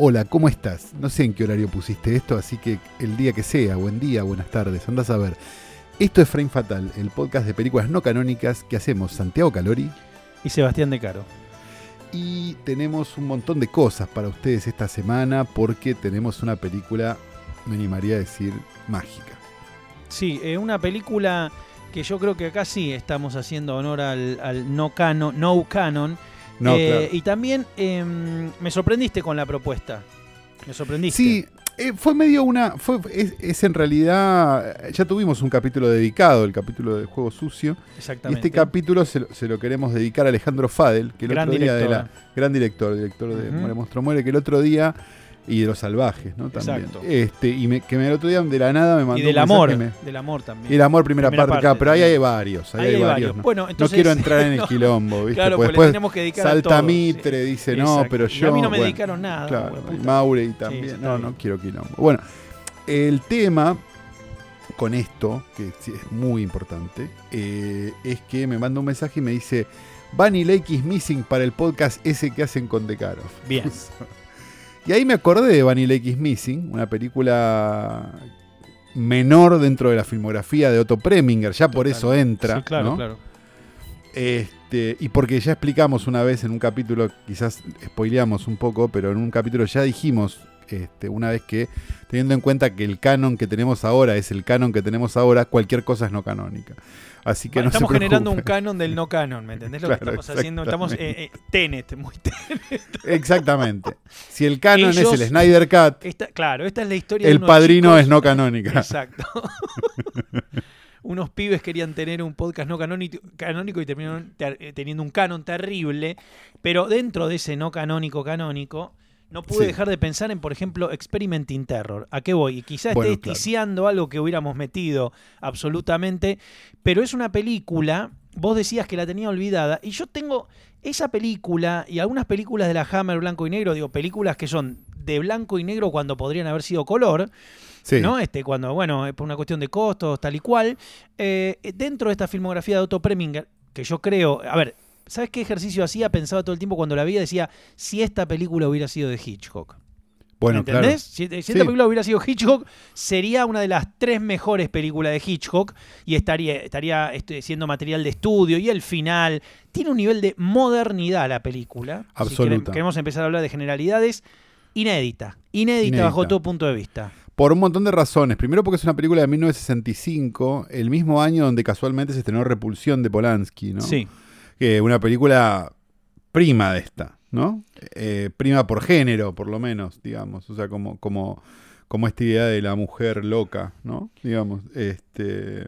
Hola, ¿cómo estás? No sé en qué horario pusiste esto, así que el día que sea, buen día, buenas tardes, andás a ver. Esto es Frame Fatal, el podcast de películas no canónicas que hacemos Santiago Calori. Y Sebastián De Caro. Y tenemos un montón de cosas para ustedes esta semana porque tenemos una película, me animaría a decir, mágica. Sí, eh, una película que yo creo que acá sí estamos haciendo honor al, al no canon, no canon. No, Eh, claro. Y también em, me sorprendiste con la propuesta. Me sorprendiste. Sí, eh, fue medio una. Fue, es, es en realidad. Ya tuvimos un capítulo dedicado, el capítulo del juego sucio. Y exactamente. este capítulo se lo, se lo queremos dedicar a Alejandro Fadel, que el Gran otro día de director. la. Gran director, director de. Muere Monstruo Muere, que el otro día. Y de los salvajes, ¿no? También. Exacto. Este, y me- que me, el otro día de la nada me mandó y del un amor. me- Del amor también. y el amor, primera, Primera parte, pero ahí hay varios. Ahí, Ahí hay hay varios. ¿no? Bueno, No entonces- quiero entrar en el no. quilombo, ¿viste? Claro, Porque pues después tenemos que dedicar a Salta todos, Mitre, sí. dice, no, pero Y yo. a mí no me bueno, dedicaron nada. Claro, y Sí, también. no, bien. no quiero quilombo. Bueno, el tema con esto, que es muy importante, eh, es que me manda un mensaje y me dice: Bunny Lake is missing para el podcast ese que hacen con Decaro. Bien. Y ahí me acordé de Lake is Missing, una película menor dentro de la filmografía de Otto Preminger, ya por eso entra. Sí, claro, ¿no? claro. Este, y porque ya explicamos una vez en un capítulo, quizás spoileamos un poco, pero en un capítulo ya dijimos este, una vez que, teniendo en cuenta que el canon que tenemos ahora es el canon que tenemos ahora, cualquier cosa es no canónica. Así que no estamos se generando un canon del no canon, ¿me entendés lo Claro, que estamos haciendo? Estamos eh, eh, Tenet, muy Tenet. Exactamente. Si el canon Ellos- es el Snyder Cut, Esta- claro, esta es la historia el padrino chicos- es no canónica. Exacto. Unos pibes querían tener un podcast no canónico, canónico y terminaron ter- eh, teniendo un canon terrible, pero dentro de ese no canónico canónico, no pude Sí. dejar de pensar en, por ejemplo, Experimenting Terror. ¿A qué voy? Y quizás Bueno, esté claro. esticiando algo que hubiéramos metido absolutamente, pero es una película, vos decías que la tenía olvidada, y yo tengo esa película y algunas películas de la Hammer blanco y negro, digo, películas que son de blanco y negro cuando podrían haber sido color, Sí. ¿no? Este, cuando, bueno, es por una cuestión de costos, tal y cual. Eh, dentro de esta filmografía de Otto Preminger, que yo creo, a ver, ¿sabes qué ejercicio hacía? Pensaba todo el tiempo cuando la veía, decía, si esta película hubiera sido de Hitchcock. Bueno, ¿Entendés? claro. Si, si Sí. esta película hubiera sido Hitchcock, sería una de las tres mejores películas de Hitchcock y estaría, estaría este, siendo material de estudio. Y el final tiene un nivel de modernidad la película. Si Absoluta. queremos, queremos empezar a hablar de generalidades. Inédita. Inédita, Inédita. bajo todo punto de vista. Por un montón de razones. Primero porque es una película de 1965, el mismo año donde casualmente se estrenó Repulsión de Polanski, ¿no? Sí. Que una película prima de esta, ¿no? Eh, prima por género, por lo menos, digamos. O sea, como, como, como esta idea de la mujer loca, ¿no? Digamos. Este.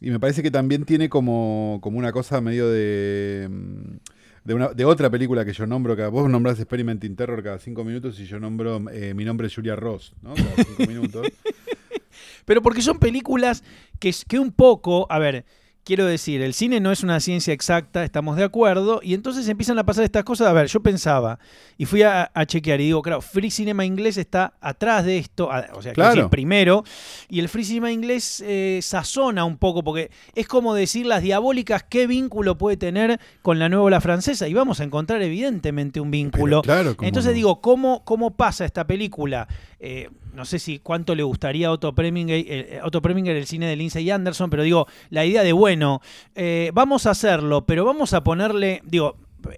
Y me parece que también tiene como, como una cosa medio de. mm, De, una, de otra película que yo nombro, cada, vos nombrás Experimenting Terror cada cinco minutos y yo nombro eh, Mi nombre es Julia Ross, ¿no? Cada cinco minutos. Pero porque son películas que, que un poco, a ver, quiero decir, el cine no es una ciencia exacta, estamos de acuerdo, y entonces empiezan a pasar estas cosas. A ver, yo pensaba, y fui a, a chequear, y digo, claro, Free Cinema inglés está atrás de esto, a- o sea, quiero Claro. decir, primero, y el Free Cinema inglés eh, sazona un poco, porque es como decir las diabólicas, qué vínculo puede tener con la nueva ola francesa, y vamos a encontrar evidentemente un vínculo. Pero claro, ¿cómo Entonces no? digo, ¿cómo, ¿cómo pasa esta película? Eh, no sé si cuánto le gustaría a Otto Preminger, eh, Otto Preminger el cine de Lindsay Anderson, pero digo, la idea de, bueno, eh, vamos a hacerlo, pero vamos a ponerle, digo,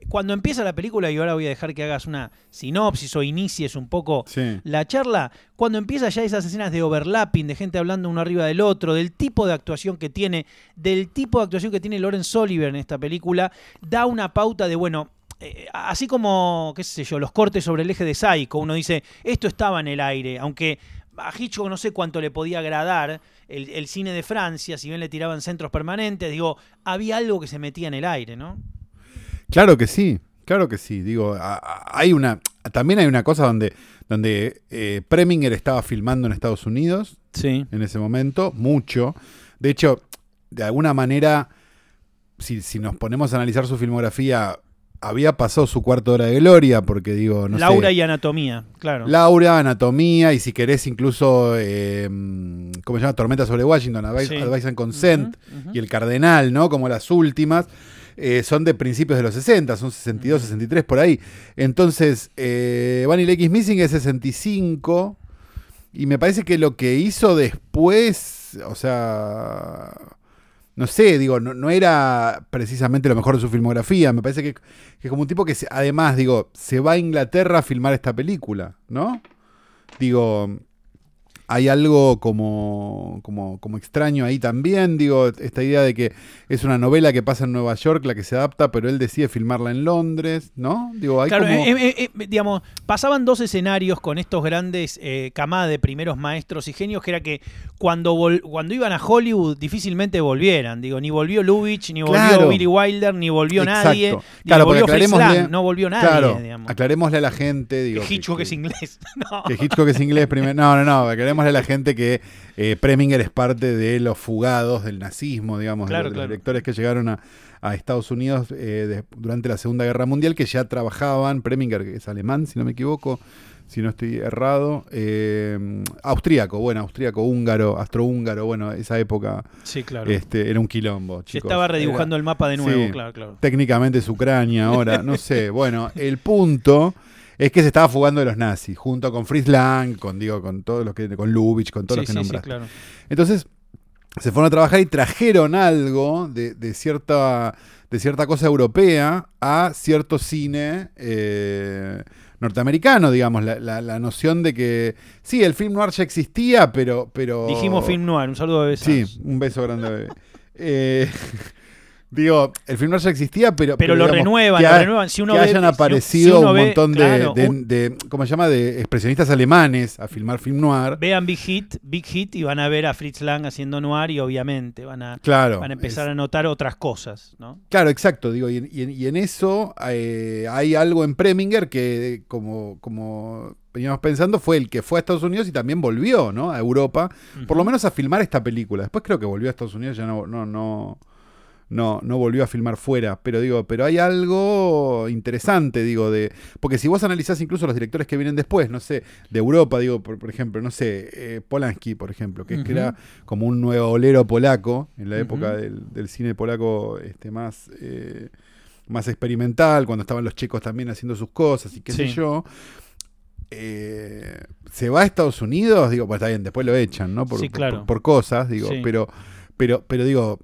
cuando empieza la película, y ahora voy a dejar que hagas una sinopsis o inicies un poco Sí. la charla, cuando empieza ya esas escenas de overlapping, de gente hablando uno arriba del otro, del tipo de actuación que tiene, del tipo de actuación que tiene Lawrence Oliver en esta película, da una pauta de, bueno, eh, así como, qué sé yo, los cortes sobre el eje de Psycho, uno dice, esto estaba en el aire, aunque a Hitchcock no sé cuánto le podía agradar el, el cine de Francia, si bien le tiraban centros permanentes, digo, había algo que se metía en el aire, ¿no? Claro que sí, claro que sí. Digo, a- a- hay una. También hay una cosa donde, donde eh, Preminger estaba filmando en Estados Unidos Sí. en ese momento, mucho. De hecho, de alguna manera, si, si nos ponemos a analizar su filmografía, había pasado su cuarta hora de gloria, porque digo, no Laura sé. y Anatomía, claro. Laura, Anatomía, y si querés incluso, eh, ¿cómo se llama? Tormenta sobre Washington, Advice, Sí. Advice and Consent, y El Cardenal, ¿no? Como las últimas. eh, son de principios de los 60, son 62, 63 por ahí. Entonces, eh, Vanilla X Missing es 65 y me parece que lo que hizo después, o sea, no sé, digo, no, no era precisamente lo mejor de su filmografía, me parece que, que es como un tipo que se- además, digo, se va a Inglaterra a filmar esta película, ¿no? Digo, hay algo como, como, como extraño ahí también, digo, esta idea de que es una novela que pasa en Nueva York, la que se adapta, pero él decide filmarla en Londres, ¿no? Digo, hay Claro, como... eh, eh, eh, digamos, pasaban dos escenarios con estos grandes camadas de primeros maestros y genios, que era que cuando, vol- cuando iban a Hollywood difícilmente volvieran. Digo, ni volvió Lubitsch, ni volvió Claro. Billy Wilder, ni volvió Exacto. nadie, ni Claro, volvió Fritz Lang, no volvió nadie, claro, digamos. aclarémosle a la gente, digo... Que Hitchcock que- es inglés. No. Que Hitchcock es inglés primero. No, no, no. A la gente que eh, Preminger es parte de los fugados del nazismo, digamos, de Claro, los- de, claro. los directores que llegaron a, a Estados Unidos eh, de- durante la Segunda Guerra Mundial, que ya trabajaban. Preminger, que es alemán, si no me equivoco, si no estoy errado. Eh, austríaco, bueno, austríaco, húngaro, astrohúngaro, bueno, esa época Sí, claro. este, era un quilombo. Se estaba redibujando el mapa de nuevo, Sí. claro, claro. técnicamente es Ucrania ahora, no sé. Bueno, el punto es que se estaba fugando de los nazis, junto con Fritz Lang, con digo, con todos los que, con Lubitsch, con todos Sí, los que sí, sí, nombraste. claro. Entonces, se fueron a trabajar y trajeron algo de, de cierta, de cierta cosa europea a cierto cine eh, norteamericano, digamos, la, la- la noción de que sí, el film noir ya existía, pero... pero Dijimos film noir, un saludo de Sí, un beso grande. bebé. Eh, digo, el film noir ya existía, pero. Pero lo digamos, renuevan, lo renuevan. Si uno que ve- hayan aparecido si uno un ve, montón de, claro, de- un- de- ¿Cómo se llama? De expresionistas alemanes a filmar film noir. Vean Big Hit, Big Hit y van a ver a Fritz Lang haciendo noir y obviamente van a, Claro. van a empezar es- a notar otras cosas, ¿no? Claro, exacto. Digo, y, en- y en- y en eso eh, hay algo en Preminger que, como, como veníamos pensando, fue el que fue a Estados Unidos y también volvió, ¿no? A Europa. Por lo menos a filmar esta película. Después creo que volvió a Estados Unidos, ya no, no, no, no, no volvió a filmar fuera. Pero digo, pero hay algo interesante, digo, de. Porque si vos analizás incluso los directores que vienen después, no sé, de Europa, digo, por, por ejemplo, no sé, eh, Polanski, por ejemplo, que, es que Ujú. era como un nuevo olero polaco, en la época del, del cine polaco este, más. eh, más experimental, cuando estaban los chicos también haciendo sus cosas y qué sé yo. Eh, se va a Estados Unidos, digo, pues está bien, después lo echan, ¿no? Por, Sí, claro. por, por cosas, digo, Sí. pero, pero, pero digo,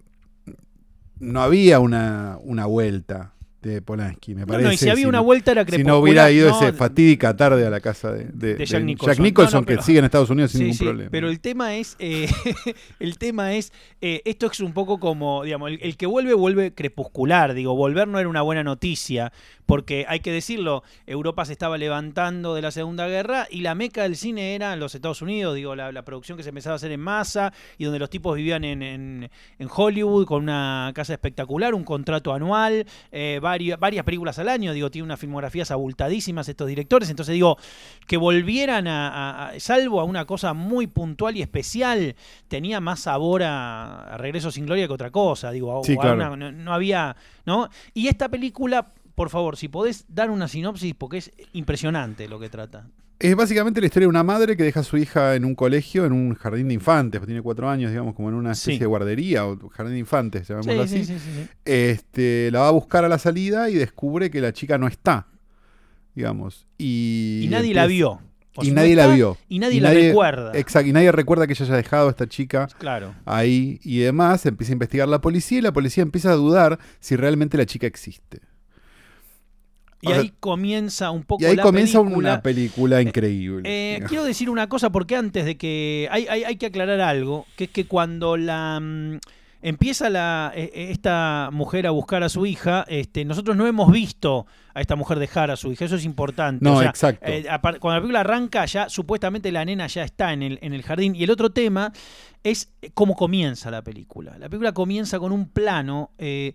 no había una, una vuelta de Polanski, me parece. no, y si había si una no- vuelta era si crepuscular. no hubiera ido no, ese fatídica tarde a la casa de, de- de Jack Nicholson. No, no, que sigue en Estados Unidos sin Sí, ningún sí, problema. pero el tema es, eh, el tema es, eh, esto es un poco como, digamos, el, el que vuelve vuelve crepuscular, digo, volver no era una buena noticia, porque hay que decirlo, Europa se estaba levantando de la Segunda Guerra y la meca del cine era los Estados Unidos, digo, la, la producción que se empezaba a hacer en masa y donde los tipos vivían en, en- en Hollywood con una casa espectacular, un contrato anual, eh, varias, varias películas al año, digo, tiene unas filmografías abultadísimas estos directores, entonces digo, que volvieran a, a- a- salvo a una cosa muy puntual y especial, tenía más sabor a, a Regreso sin Gloria que otra cosa, digo, Sí, o a claro. una- no, no había, ¿no? Y esta película, por favor, si podés dar una sinopsis, porque es impresionante lo que trata. Es básicamente la historia de una madre que deja a su hija en un colegio, en un jardín de infantes, pues tiene cuatro años, digamos, como en una especie Sí. de guardería o jardín de infantes, llamémoslo Sí, así. sí, sí, sí, sí. Este, la va a buscar a la salida y descubre que la chica no está, digamos. Y, Y, nadie la vio. O Y si no nadie la vio. Y nadie la recuerda. Exacto, y nadie recuerda que ella haya dejado a esta chica Claro. ahí y demás. Empieza a investigar la policía y la policía empieza a dudar si realmente la chica existe. Y O sea, ahí comienza un poco Y ahí la comienza película. una película increíble. Eh, quiero decir una cosa porque antes de que hay, hay, hay que aclarar algo, que es que cuando la mm, empieza la, eh, eh, esta mujer a buscar a su hija, este, nosotros no hemos visto a esta mujer dejar a su hija, eso es importante. No, O sea, exacto. eh, cuando la película arranca, ya supuestamente la nena ya está en el, en el jardín. Y el otro tema es eh, cómo comienza la película. La película comienza con un plano. eh,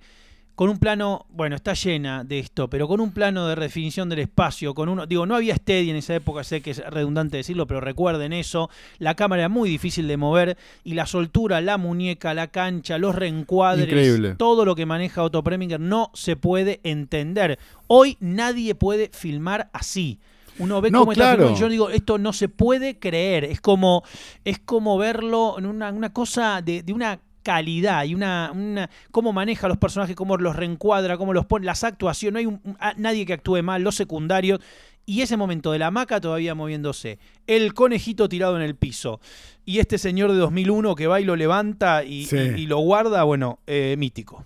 con un plano, bueno, está llena de esto, pero con un plano de redefinición del espacio, con uno, digo, no había steady en esa época, sé que es redundante decirlo, pero recuerden eso, la cámara era muy difícil de mover y la soltura, la muñeca, la cancha, los reencuadres, Increíble. todo lo que maneja Otto Preminger no se puede entender. Hoy nadie puede filmar así. Uno ve No, cómo está claro. filmado y yo digo, esto no se puede creer. Es como, es como verlo en una, una cosa de, de una calidad y una, una- cómo maneja los personajes, cómo los reencuadra, cómo los pone, las actuaciones, no hay un- a- nadie que actúe mal, los secundarios. Y ese momento de la hamaca todavía moviéndose, el conejito tirado en el piso y este señor de 2001 que va y lo levanta y, Sí. y- y lo guarda, bueno, eh, mítico.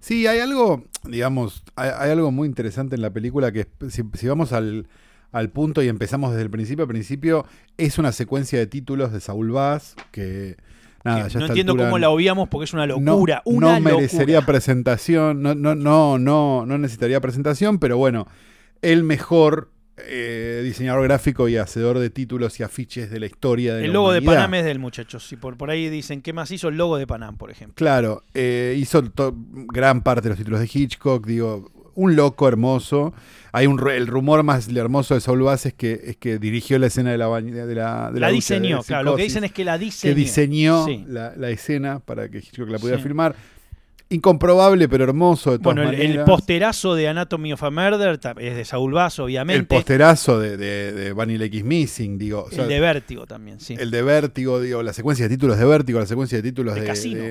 Sí, hay algo, digamos, hay, hay algo muy interesante en la película que si vamos al, al punto y empezamos desde el principio, al principio es una secuencia de títulos de Saúl Vaz que nada, no entiendo altura cómo la obviamos porque es una no- locura. no, una merecería locura. presentación, no, no, no, no, no necesitaría presentación, pero bueno, el mejor eh, diseñador gráfico y hacedor de títulos y afiches de la historia de El la logo de. Panam es del muchacho. Si por, por ahí dicen, ¿qué más hizo el logo de Panam, por ejemplo? Claro, eh, hizo gran parte de los títulos de Hitchcock, digo, un loco hermoso. Hay un el rumor más hermoso de Saul Bass es que, es que dirigió la escena de la bañera de la, de La, diseñó, de claro. Lo que dicen es que la diseñó. que diseñó Sí. la, la escena para que Hitchcock la pudiera Sí. filmar. Incomprobable, pero hermoso de todas Bueno, el, el posterazo de Anatomy of a Murder es de Saul Bass, El obviamente. posterazo de, de, Lake is Missing, digo. o sea, El de Vértigo también, sí. el de Vértigo, digo, la secuencia de títulos de Vértigo, la secuencia de títulos De de, Casino.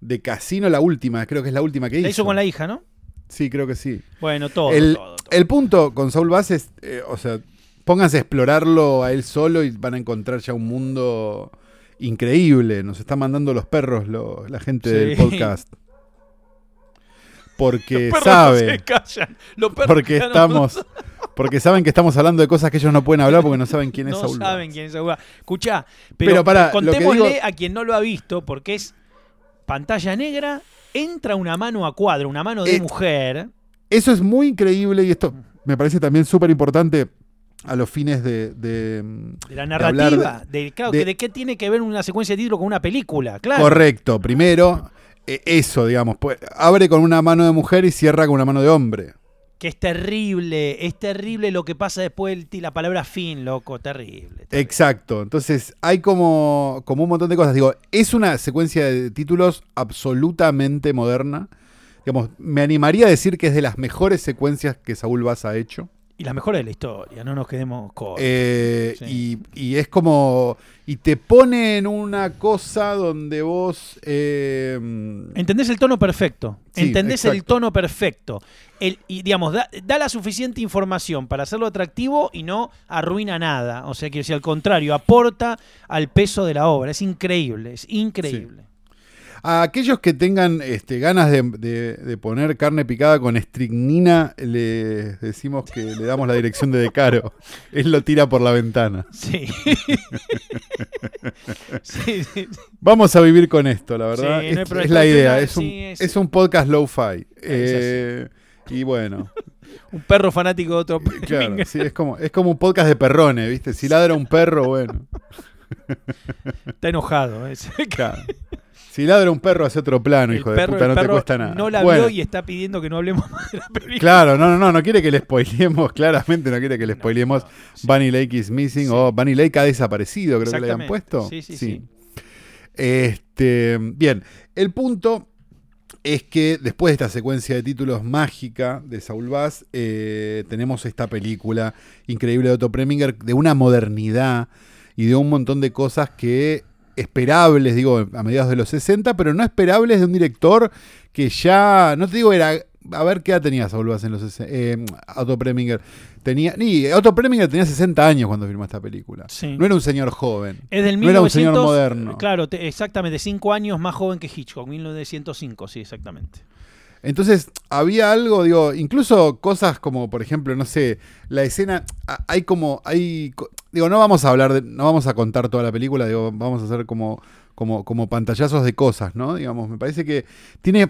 de, Casino, la última, creo que es la última que La hizo. hizo con la hija, ¿no? Sí, creo que sí. Bueno, todo, el, todo, todo. el punto con Saul Bass es, eh, o sea, pónganse a explorarlo a él solo y van a encontrar ya un mundo increíble. Nos está mandando los perros lo- la gente Sí. del podcast. Porque Los perros sabe, no se callan. Los perros porque ya no- estamos, porque saben que estamos hablando de cosas que ellos no pueden hablar porque no saben quién es no Saul saben Bass. quién es Saul Bass. Escuchá, pero, que contémosle digo- a quien no lo ha visto, porque es pantalla negra, entra una mano a cuadro, una mano de Eh, mujer. Eso es muy increíble y esto me parece también súper importante a los fines de, de, De la narrativa, de, de- que de qué tiene que ver una secuencia de título con una película, claro. Correcto, primero, eh, eso, digamos, pues, abre con una mano de mujer y cierra con una mano de hombre. Que es terrible, es terrible lo que pasa después ti- la palabra fin, loco, terrible. terrible. Exacto, entonces hay como, como un montón de cosas. Digo, es una secuencia de títulos absolutamente moderna. Digamos, me animaría a decir que es de las mejores secuencias que Saúl Bass ha hecho. Y las mejores de la historia, no nos quedemos cortos. Eh, Sí. y, y es como. Y te pone en una cosa donde vos. eh, Entendés el tono perfecto. Sí, Entendés el exacto. tono perfecto. El, y digamos, da, da la suficiente información para hacerlo atractivo y no arruina nada. O sea, quiero decir, al contrario, aporta al peso de la obra. Es increíble, es increíble. A aquellos que tengan este, ganas de, de- de poner carne picada con estricnina, les decimos que le damos la dirección de Decaro. Él lo tira por la ventana. Sí. sí, sí, sí. Vamos a vivir con esto, la verdad. Sí, no hay es, la idea. Es un, sí, es- es un podcast low-fi. Eh, y bueno, Un perro fanático de otro. claro, sí, es, como, es como un podcast de perrones, ¿viste? Si ladra un perro, bueno. Está enojado. es- Claro. Si ladra un perro, hace otro plano, el hijo de puta, no te cuesta nada. no la Bueno. vio y está pidiendo que no hablemos más de la película. Claro, no, no, no, no quiere que le spoilemos, claramente no quiere que le spoilemos no, sí. Bunny Lake is Missing Sí. o Bunny Lake ha desaparecido, creo que le habían Exactamente. puesto. Sí, sí, sí. Este, bien, el punto es que después de esta secuencia de títulos mágica de Saul Bass, eh, tenemos esta película increíble de Otto Preminger de una modernidad y de un montón de cosas que esperables, digo, a mediados de los 60, pero no esperables de un director que ya, no te digo era, a ver qué edad tenía Saul en los 60, eh, Otto Preminger. Tenía, ni, Otto Preminger tenía 60 años cuando filmó esta película. Sí. No era un señor joven. Es del No era un señor 1900, moderno. Claro, te- exactamente, cinco años más joven que Hitchcock, 1905, sí, exactamente. Entonces, había algo, digo, incluso cosas como, por ejemplo, no sé, la escena, hay como, hay, digo, no vamos a hablar, de, no vamos a contar toda la película, digo, vamos a hacer como, como, como pantallazos de cosas, ¿no? Digamos, me parece que tiene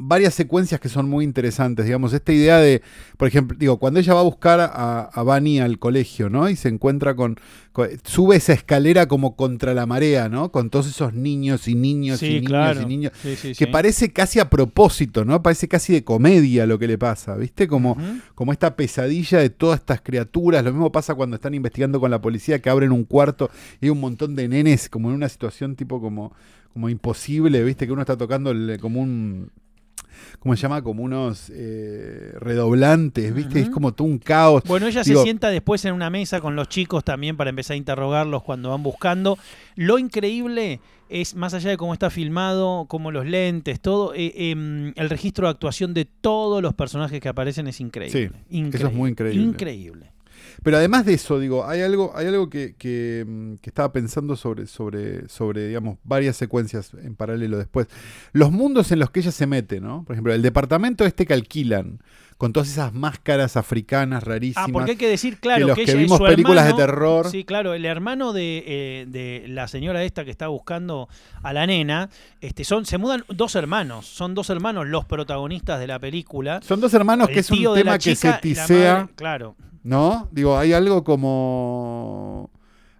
varias secuencias que son muy interesantes, digamos, esta idea de, por ejemplo, digo, cuando ella va a buscar a, a Bunny al colegio, ¿no? Y se encuentra con, con- sube esa escalera como contra la marea, ¿no? Con todos esos niños y niños y niños claro. y niños Sí, sí, que parece casi a propósito, ¿no? Parece casi de comedia lo que le pasa, ¿viste? Como, como esta pesadilla de todas estas criaturas. Lo mismo pasa cuando están investigando con la policía, que abren un cuarto y hay un montón de nenes como en una situación tipo como, como imposible, ¿viste? Que uno está tocando el- como un ¿cómo se llama? Como unos eh, redoblantes, ¿viste? Es como todo un caos. Bueno, ella Digo- se sienta después en una mesa con los chicos también para empezar a interrogarlos cuando van buscando. Lo increíble es, más allá de cómo está filmado, cómo los lentes, todo, eh, em, el registro de actuación de todos los personajes que aparecen es increíble. Sí, eso es muy increíble. Increíble. Pero además de eso, digo, hay algo, hay algo que, que, mm, que estaba pensando sobre, sobre, sobre, digamos, varias secuencias en paralelo después. Los mundos en los que ella se mete, ¿no? Por ejemplo, el departamento este que alquilan, con todas esas máscaras africanas rarísimas. Ah, porque hay que decir, claro, los que, que ella vimos películas de hermano- terror. Sí, claro, el hermano de, eh, de la señora esta que está buscando a la nena, este, son, se mudan dos hermanos, son dos hermanos los protagonistas de la película. Son dos hermanos El que es un de tema que se tisea, madre, claro, ¿no? Digo, hay algo como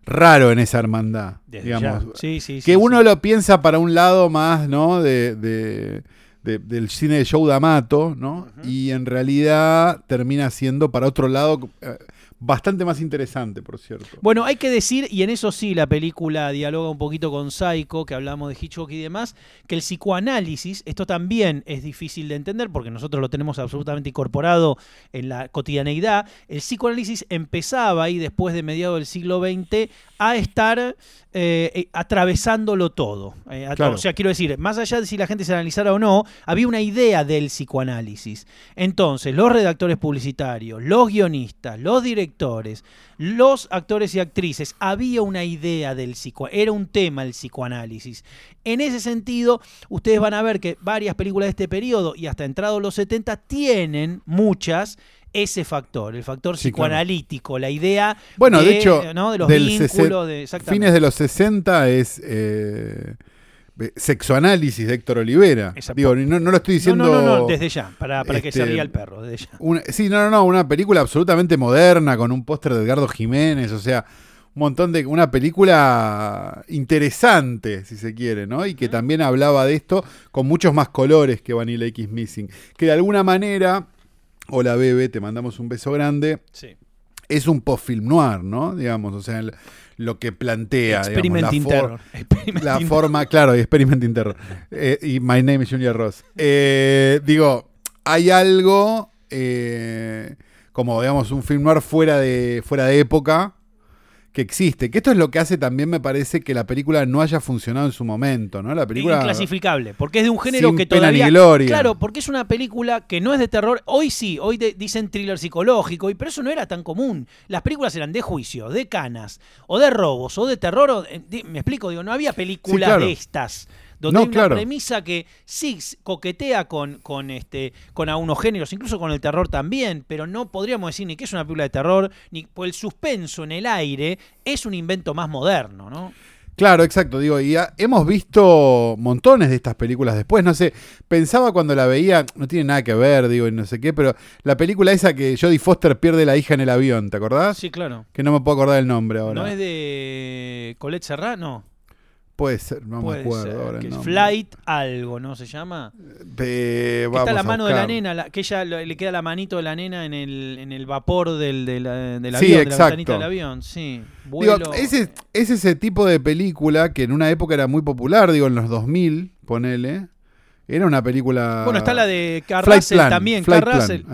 raro en esa hermandad, desde digamos. Sí, sí, que sí, uno lo piensa para un lado más, ¿no? De, de- de- del cine de Joe D'Amato, ¿no? Y en realidad termina siendo para otro lado eh, bastante más interesante, por cierto. Bueno, hay que decir, y en eso sí la película dialoga un poquito con Psycho, que hablamos de Hitchcock y demás, que el psicoanálisis, esto también es difícil de entender porque nosotros lo tenemos absolutamente incorporado en la cotidianeidad. El psicoanálisis empezaba ahí después de mediados del siglo XX a estar eh, eh, atravesándolo todo. Eh, Claro. O sea, quiero decir, más allá de si la gente se analizara o no, había una idea del psicoanálisis. Entonces, los redactores publicitarios, los guionistas, los directores, los actores y actrices, había una idea del psicoanálisis, era un tema el psicoanálisis. En ese sentido, ustedes van a ver que varias películas de este periodo y hasta entrados los 70 tienen muchas ese factor, el factor Sí, claro. psicoanalítico, la idea Bueno, de, de, hecho, ¿no? de los del vínculos, de, fines de los 60 es eh, eh, sexoanálisis de Héctor Olivera. Exacto. Digo, no, no lo estoy diciendo... no, no, no, desde ya, para, para que se ría el perro, desde ya. Una- sí, no, no, no, una película absolutamente moderna con un póster de Edgardo Jiménez, o sea, un montón de una película interesante, si se quiere, ¿no? Y que también hablaba de esto con muchos más colores que Vanilla X Missing, que de alguna manera, hola bebé, te mandamos un beso grande, Sí. es un post-film noir, ¿no? Digamos, o sea, el- lo que plantea, digamos, Experimenting la, for- forma, claro, y Experimenting Terror. Eh, y My Name is Junior Ross. Eh, digo, hay algo eh, como, digamos, un film noir fuera de, fuera de época que existe. Que esto es lo que hace también, me parece, que la película no haya funcionado en su momento, ¿no? La película... Inclasificable, porque es de un género Sin que pena ni todavía. gloria. Claro, porque es una película que no es de terror. Hoy sí, hoy de- dicen thriller psicológico, y pero eso no era tan común. Las películas eran de juicio, de canas, o de robos, o de terror. o- me explico, digo, no había películas Sí, claro. de estas. Donde No, hay una claro. premisa que sí coquetea con, con, este, con algunos géneros, incluso con el terror también, pero no podríamos decir ni que es una película de terror, ni pues el suspenso en el aire es un invento más moderno, ¿no? Claro, exacto. Digo, y ha- hemos visto montones de estas películas después. No sé, pensaba cuando la veía, no tiene nada que ver, digo, y no sé qué, pero la película esa que Jodie Foster pierde la hija en el avión, ¿te acordás? Sí, claro. Que no me puedo acordar el nombre ahora. ¿No es de Colette Serrano? Puede ser, no Puede me acuerdo ser, ahora que. Flight algo, ¿no se llama? Eh, vamos está la mano de la nena, la- que ella le queda la manito de la nena en el, en el vapor del, del, del Sí, avión, de la exacto. ventanita del avión, sí. Digo, ese, es ese tipo de película que en una época era muy popular, digo, en los 2000, ponele. Era una película... Bueno, está la de Plan, también, está.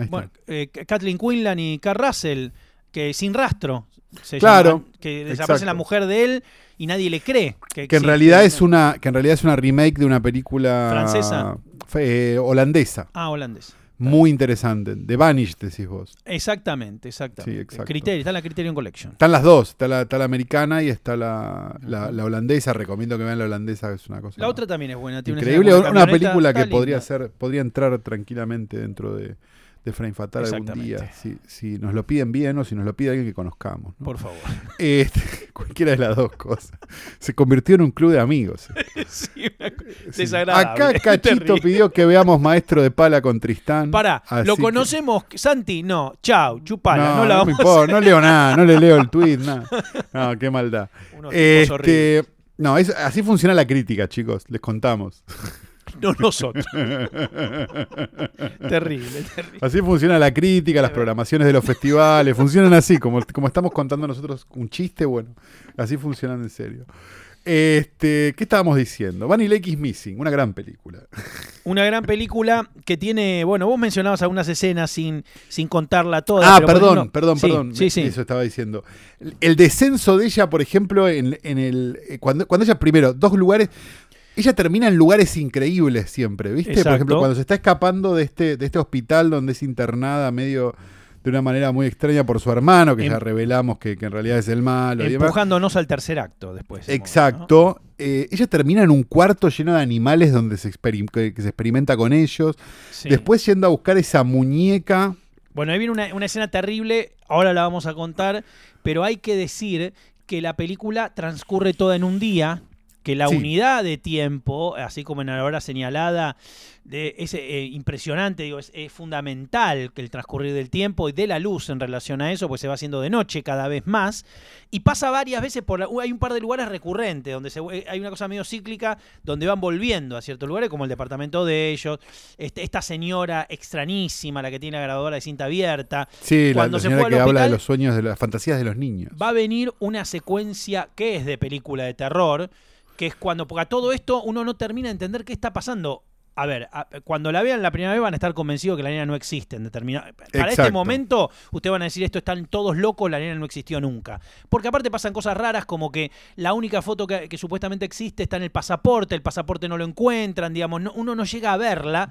bueno, eh, Kathleen Quinlan y Carl Russell, que sin rastro se Claro, llaman, que desaparece exacto. la mujer de él y nadie le cree. que en existe, realidad es una que en realidad es una remake de una película ¿Francesa? eh, holandesa Ah, holandés. muy interesante de Vanish decís vos Exactamente, exactamente. Sí, exacto. Criterio, está en la Criterion Collection. están las dos está la, está la americana y está la, la- la holandesa recomiendo que vean la holandesa es una cosa La otra también es buena. tiene increíble una camioneta, película que podría ser podría entrar tranquilamente dentro de, de Frame Fatal algún día si, si nos lo piden bien o si nos lo pide alguien que conozcamos ¿no? Por favor. Este, cualquiera de las dos cosas se convirtió en un club de amigos sí, Sí. Desagradable. Acá Cachito pidió que veamos Maestro de Pala con Tristán. Pará, ¿lo que- conocemos? Santi, no. Chau, chupala. No, No, la no me vamos no leo nada, no le leo el tweet, nada. No, qué maldad. Unos. Este, no, es- así funciona la crítica, chicos, les contamos. No nosotros. terrible, terrible. Así funciona la crítica, las programaciones de los festivales, funcionan así, como, como estamos contando nosotros un chiste, bueno, así funcionan en serio. Este, ¿Qué estábamos diciendo? Vanilla Lake is Missing, una gran película. Una gran película que tiene, bueno, vos mencionabas algunas escenas sin, sin contarla toda. Ah, pero perdón, perdón, Sí, perdón. Sí, sí. Eso estaba diciendo. El descenso de ella, por ejemplo, en, en el. eh, Cuando, cuando ella, primero, dos lugares. Ella termina en lugares increíbles siempre, ¿viste? Por ejemplo, cuando se está escapando de este, de este hospital donde es internada medio de una manera muy extraña por su hermano, que Em- ya revelamos que, que en realidad es el malo y demás. Empujándonos al tercer acto después. Exacto. Eh, ella termina en un cuarto lleno de animales donde se, experim- que, que se experimenta con ellos. Sí. Después yendo a buscar esa muñeca. Bueno, ahí viene una, una escena terrible, ahora la vamos a contar, pero hay que decir que la película transcurre toda en un día, que la Sí. unidad de tiempo, así como en la hora señalada, de, es eh, impresionante, digo, es, es fundamental que el transcurrir del tiempo y de la luz en relación a eso, pues se va haciendo de noche cada vez más, y pasa varias veces por la- hay un par de lugares recurrentes, donde se, eh, hay una cosa medio cíclica, donde van volviendo a ciertos lugares, como el departamento de ellos, este- esta señora extrañísima, la que tiene la grabadora de cinta abierta, Sí, la, Cuando la se señora fue al que habla de hospital- los sueños, de las fantasías de los niños. va a venir una secuencia que es de película de terror, que es cuando, porque a todo esto uno no termina de entender qué está pasando. A ver, a- cuando la vean la primera vez van a estar convencidos que la nena no existe en determinado. Para este momento, ustedes van a decir esto están todos locos, la nena no existió nunca. Porque aparte pasan cosas raras como que la única foto que, que supuestamente existe está en el pasaporte, el pasaporte no lo encuentran, digamos, no- uno no llega a verla.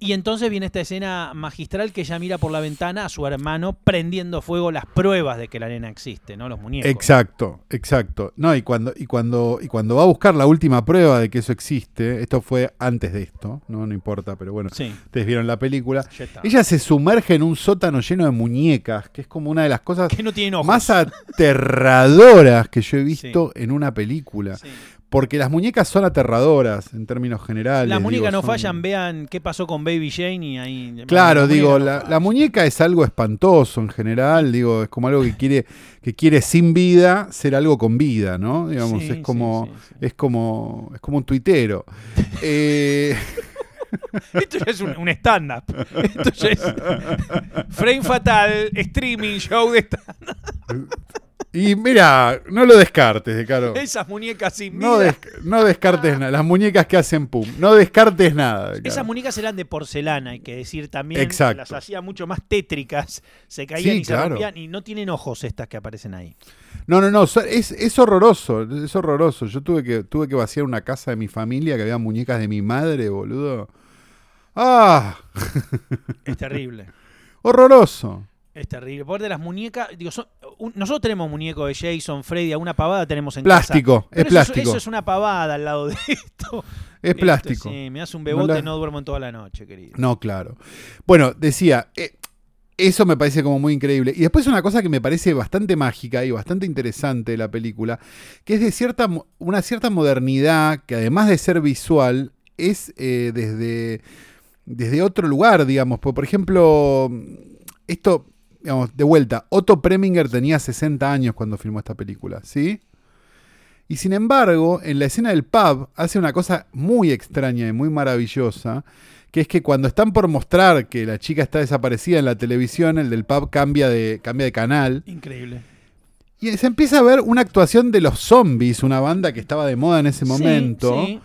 Y entonces viene esta escena magistral que ella mira por la ventana a su hermano prendiendo fuego las pruebas de que la nena existe, ¿no? Los muñecos. Exacto, exacto. No, y cuando, y cuando, y cuando va a buscar la última prueba de que eso existe, esto fue antes de esto, no, no importa, pero bueno, Sí, ustedes vieron la película. Ella se sumerge en un sótano lleno de muñecas, que es como una de las cosas que no más aterradoras que yo he visto en una película. Sí. Porque las muñecas son aterradoras en términos generales. Las muñecas no son- fallan, vean qué pasó con Baby Jane y ahí. Claro, digo, no la, muñeca es algo espantoso en general, digo, es como algo que quiere, que quiere sin vida ser algo con vida, ¿no? Digamos, Sí, es como, sí, sí, sí. es como, es como un tuitero. Eh, Esto ya es un, un stand-up. Esto ya es. Frame Fatal, streaming, show de stand y mira, no lo descartes, de caro. Esas muñecas sin No, vida. des- no descartes nada. Las muñecas que hacen pum. No descartes nada. de Esas muñecas eran de porcelana, hay que decir también. Exacto. Las hacía mucho más tétricas. Se caían Sí, y se rompían. Y no tienen ojos estas que aparecen ahí. No, no, no, es, es horroroso, es horroroso. Yo tuve que, tuve que vaciar una casa de mi familia que había muñecas de mi madre, boludo. ¡Ah! Es terrible. Horroroso. Es terrible. Por de las muñecas. Digo, son- un- nosotros tenemos muñecos de Jason, Freddy, alguna pavada tenemos en Plástico, casa. Pero es eso plástico. Eso es una pavada al lado de esto. Es Esto, plástico. sí, me hace un bebote, la- no duermo en toda la noche, querido. No, claro. Bueno, decía, eh, eso me parece como muy increíble. Y después una cosa que me parece bastante mágica y bastante interesante de la película, que es de cierta, una cierta modernidad que además de ser visual, es eh, desde, desde otro lugar, digamos. Por, por ejemplo, esto, digamos, de vuelta, Otto Preminger tenía 60 años cuando filmó esta película, ¿sí? Y sin embargo, en la escena del pub hace una cosa muy extraña y muy maravillosa, que es que cuando están por mostrar que la chica está desaparecida en la televisión, el del pub cambia de, cambia de canal. Increíble. Y se empieza a ver una actuación de los zombies, una banda que estaba de moda en ese momento, Sí, sí.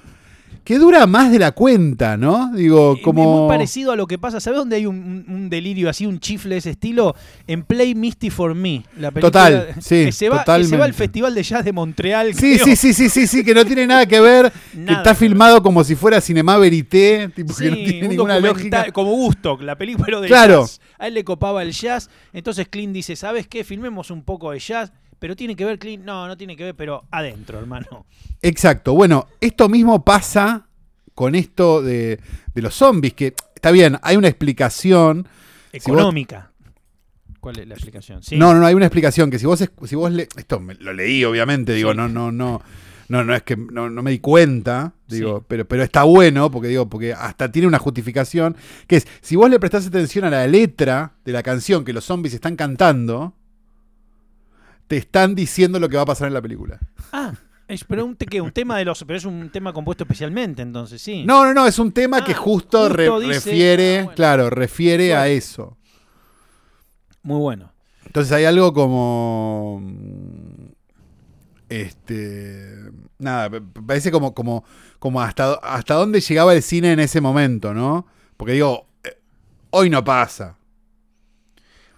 Que dura más de la cuenta, ¿no? Digo, Eh, como... Muy parecido a lo que pasa. ¿Sabes dónde hay un, delirio así, un chifle de ese estilo? En Play Misty for Me. La película Total, sí, que se, va, que se totalmente. va al Festival de Jazz de Montreal. Sí, creo. sí, sí, sí, sí, sí, que no tiene nada que ver, que Nada está que ver. filmado como si fuera Cinema Verité, tipo Sí, que no tiene un ninguna lógica. Como Gusto, la película de Claro. jazz. A él le copaba el jazz. Entonces Clint dice, ¿sabes qué? Filmemos un poco de jazz. Pero tiene que ver, Clint. No, no tiene que ver, pero adentro, hermano. Exacto. Bueno, esto mismo pasa con esto de, de los zombies, que está bien, hay una explicación. Si vos- Económica. ¿Cuál es la explicación? Sí. No, no, no, hay una explicación que si vos, si vos le, esto me- lo leí, obviamente, digo, no, no, no, no, no es que no, no me di cuenta, digo, Sí. pero, pero está bueno, porque digo, porque hasta tiene una justificación, que es, si vos le prestás atención a la letra de la canción que los zombies están cantando, te están diciendo lo que va a pasar en la película. Ah, es, pero un, un tema de los. Pero es un tema compuesto especialmente, entonces, sí. No, no, no, es un tema Ah, que justo, re- justo dice- refiere, ah, bueno. claro, refiere a eso. Muy bueno. Entonces hay algo como... Este, nada, parece como, como, como hasta, hasta dónde llegaba el cine en ese momento, ¿no? Porque digo, eh, hoy no pasa.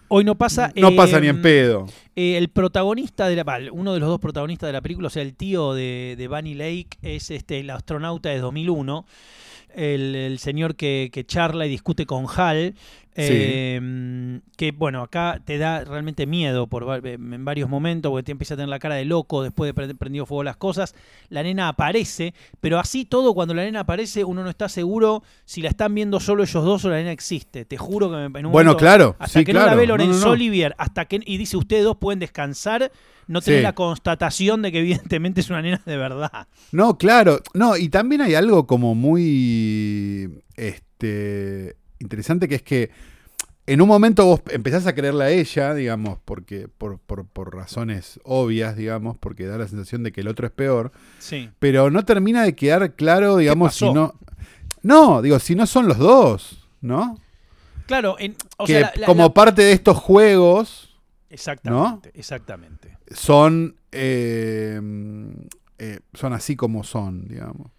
Hoy no pasa. No pasa ni en pedo. eh, el protagonista de la. Uno de los dos protagonistas de la película, o sea, el tío de, de Bunny Lake, es este el astronauta de 2001. El, el señor que, que charla y discute con Hal. Eh, que bueno, acá te da realmente miedo por, en varios momentos, porque te empieza a tener la cara de loco después de prendido fuego las cosas. La nena aparece, pero así todo, cuando la nena aparece, uno no está seguro si la están viendo solo ellos dos o la nena existe. Te juro que me- en un Bueno, momento- claro, hasta sí, que no la ve no, Lorenzo no. Olivier, hasta que y dice ustedes dos pueden descansar, no tenés Sí. la constatación de que evidentemente es una nena de verdad. No, claro. No, y también hay algo como muy este, interesante que es que en un momento vos empezás a creerle a ella, digamos, porque por, por, por razones obvias, digamos, porque da la sensación de que el otro es peor, Sí. pero no termina de quedar claro, digamos, si no... No, digo, si no son los dos, ¿no? Claro, en- o que sea, la- la- como la- parte de estos juegos exactamente, exactamente. son, eh, eh, son así como son, digamos.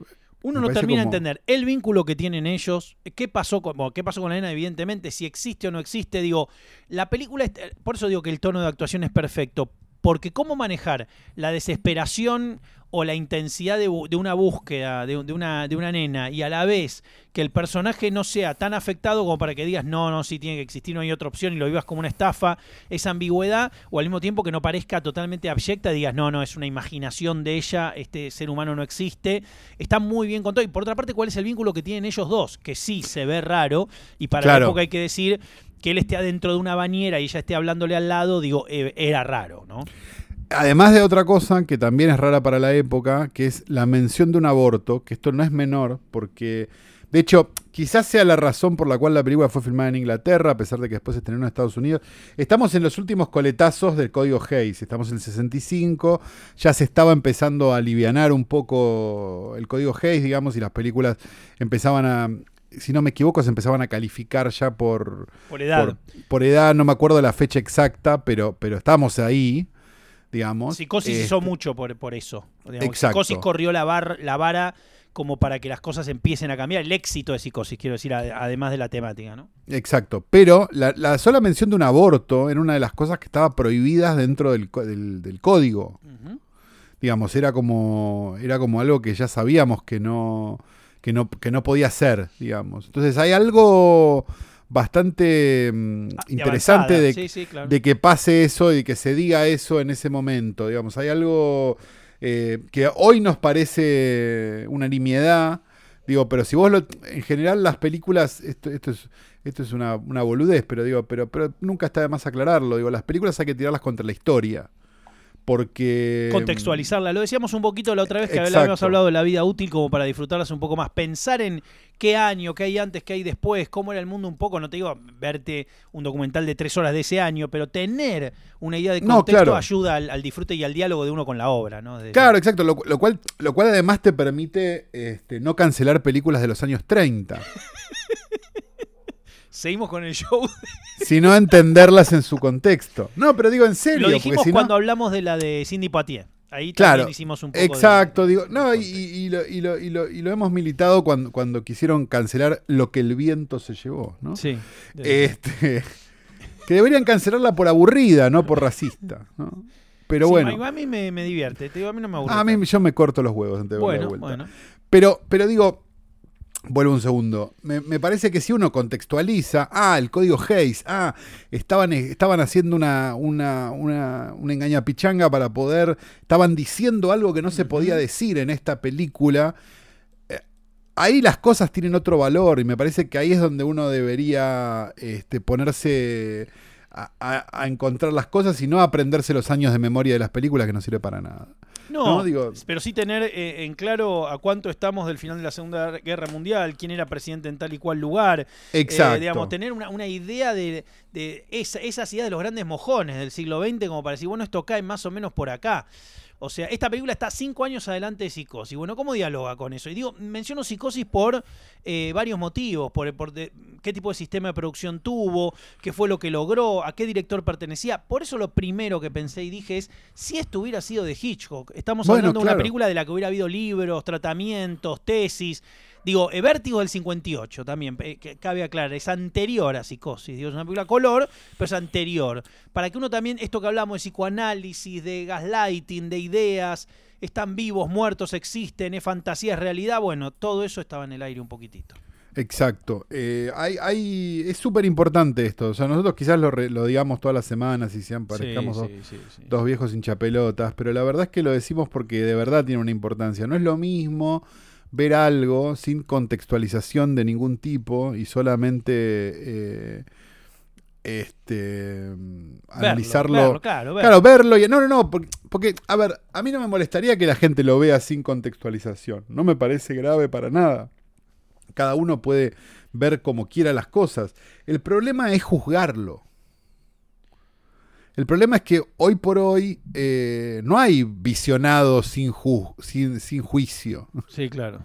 Uno Me no termina como- de entender el vínculo que tienen ellos, qué pasó con, bueno, qué pasó con la nena, evidentemente, si existe o no existe. Digo, la película, es- por eso digo que el tono de actuación es perfecto, porque cómo manejar la desesperación o la intensidad de, una búsqueda de, de una, de una nena y a la vez que el personaje no sea tan afectado como para que digas, no, no, sí tiene que existir, no hay otra opción y lo vivas como una estafa, esa ambigüedad, o al mismo tiempo que no parezca totalmente abyecta, digas, no, no, es una imaginación de ella, este ser humano no existe, está muy bien contado. Y por otra parte, ¿cuál es el vínculo que tienen ellos dos? Que sí se ve raro, y para Claro. la época hay que decir que él esté adentro de una bañera y ella esté hablándole al lado, digo, eh, era raro, ¿no? Además de otra cosa que también es rara para la época, que es la mención de un aborto, que esto no es menor, porque de hecho quizás sea la razón por la cual la película fue filmada en Inglaterra, a pesar de que después se estrenó en Estados Unidos. Estamos en los últimos coletazos del código Hayes, estamos en el 65, ya se estaba empezando a alivianar un poco el código Hayes, digamos, y las películas empezaban a... Si no me equivoco, se empezaban a calificar ya por, Por edad. por, por edad, no me acuerdo la fecha exacta, pero, pero estamos ahí, digamos. Psicosis Este, hizo mucho por, por eso. digamos. Exacto. Psicosis corrió la, bar- la vara como para que las cosas empiecen a cambiar. El éxito de psicosis, quiero decir, además de la temática, ¿no? Exacto, pero la, la sola mención de un aborto era una de las cosas que estaba prohibidas dentro del, del- del código. Digamos, era como, era como algo que ya sabíamos que no, que no, que no podía ser, digamos. Entonces hay algo bastante mm, Ah, de interesante de, Sí, sí, claro. de que pase eso y que se diga eso en ese momento. Digamos, hay algo eh, que hoy nos parece una nimiedad. Digo, pero si vos lo. En general, las películas. Esto, esto es, esto es una, una boludez, pero digo, pero, pero nunca está de más aclararlo. Digo, las películas hay que tirarlas contra la historia. Porque. Contextualizarla. Lo decíamos un poquito la otra vez que Exacto. habíamos hablado de la vida útil como para disfrutarlas un poco más. Pensar en qué año, qué hay antes, qué hay después, cómo era el mundo un poco. No te digo verte un documental de tres horas de ese año, pero tener una idea de No, contexto claro. ayuda al, al disfrute y al diálogo de uno con la obra, ¿no? Claro, exacto. Lo, lo cual, lo cual además te permite este, no cancelar películas de los años 30. Seguimos con el show. sino entenderlas en su contexto. No, pero digo en serio. Lo dijimos si no- cuando hablamos de la de Cindy Poitier. Ahí Claro, también hicimos un poco de- Exacto, digo, no, y, y- lo, y lo- y lo- y lo hemos militado cuando, cuando quisieron cancelar lo que el viento se llevó, ¿no? Sí. Este, que deberían cancelarla por aburrida, no por racista, ¿no? Pero Sí, bueno, A mí me, me divierte. Te digo, a mí no me aburre. a mí yo me corto los huevos antes de la Bueno, vuelta. bueno. Pero, pero digo, vuelvo un segundo. Me, me parece que si uno contextualiza, ah, el código Hayes, ah, estaban, estaban haciendo una, una, una, una engañapichanga para poder, estaban diciendo algo que no se podía decir en esta película. Eh, Ahí las cosas tienen otro valor y me parece que ahí es donde uno debería este, ponerse a, a- a encontrar las cosas y no aprenderse los años de memoria de las películas que no sirve para nada. No, No, digo- pero sí tener eh, en claro a cuánto estamos del final de la Segunda Guerra Mundial, quién era presidente en tal y cual lugar. Eh, Exacto. digamos, tener una, una idea de, de esa, esas ideas de los grandes mojones del siglo XX, como para decir, bueno, esto cae más o menos por acá. O sea, esta película está cinco años adelante de Psicosis. Bueno, ¿cómo dialoga con eso? Y digo, menciono Psicosis por eh, varios motivos, por, por de- qué tipo de sistema de producción tuvo, qué fue lo que logró, a qué director pertenecía. Por eso lo primero que pensé y dije es, si esto hubiera sido de Hitchcock, estamos Bueno, hablando de una película de la que hubiera habido libros, tratamientos, tesis. Digo, eh, Vértigo del 58 también, eh, que cabe aclarar, es anterior a Psicosis, digo, es una película color, pero es anterior. Para que uno también, esto que hablamos de psicoanálisis, de gaslighting, de ideas, están vivos, muertos, existen, es fantasía, es realidad, bueno, todo eso estaba en el aire un poquitito. Exacto. Eh, hay, hay, es súper importante esto. O sea, nosotros quizás lo, re- lo digamos todas las semanas y sean parezcamos dos, sí, sí. dos viejos hinchapelotas, pero la verdad es que lo decimos porque de verdad tiene una importancia. No es lo mismo ver algo sin contextualización de ningún tipo y solamente eh, este Verlo, analizarlo. verlo, claro, verlo. Claro, verlo y. No, no, no. Porque, porque, a ver, a mí no me molestaría que la gente lo vea sin contextualización. No me parece grave para nada. Cada uno puede ver como quiera las cosas. El problema es juzgarlo. El problema es que hoy por hoy eh, no hay visionado sin, ju- sin, sin juicio. Sí, claro.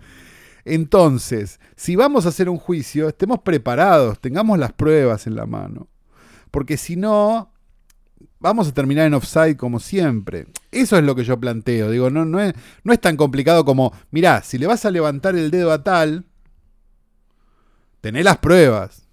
Entonces, si vamos a hacer un juicio, estemos preparados, tengamos las pruebas en la mano. Porque si no, vamos a terminar en offside como siempre. Eso es lo que yo planteo. Digo, no, no, es, no es tan complicado como, mirá, si le vas a levantar el dedo a tal, tené las pruebas.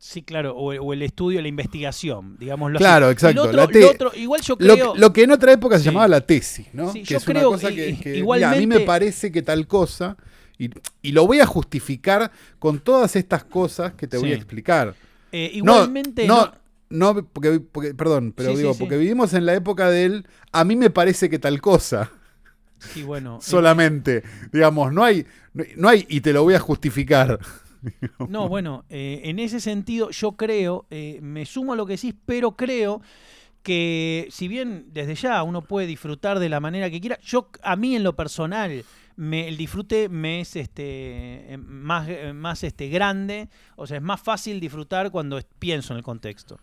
Sí, claro, o, o el estudio, la investigación, digámoslo Claro, así. exacto, Lo otro- la te- lo otro- igual yo creo... que- lo que en otra época se Sí. llamaba la tesis, ¿no? Sí, que yo es una creo cosa que- que, i- que, igualmente- mira, a mí me parece que tal cosa, y, y lo voy a justificar con todas estas cosas que te voy a explicar. eh, No, igualmente... no, no, porque, porque- perdón, pero digo, porque vivimos en la época del a mí me parece que tal cosa, sí, bueno, eh, solamente. Digamos, no hay, no hay y te lo voy a justificar. No, bueno, eh, en ese sentido yo creo, eh, me sumo a lo que decís, pero creo que si bien desde ya uno puede disfrutar de la manera que quiera, yo a mí en lo personal me, el disfrute me es este eh, más, eh, más este grande, o sea, es más fácil disfrutar cuando pienso en el contexto.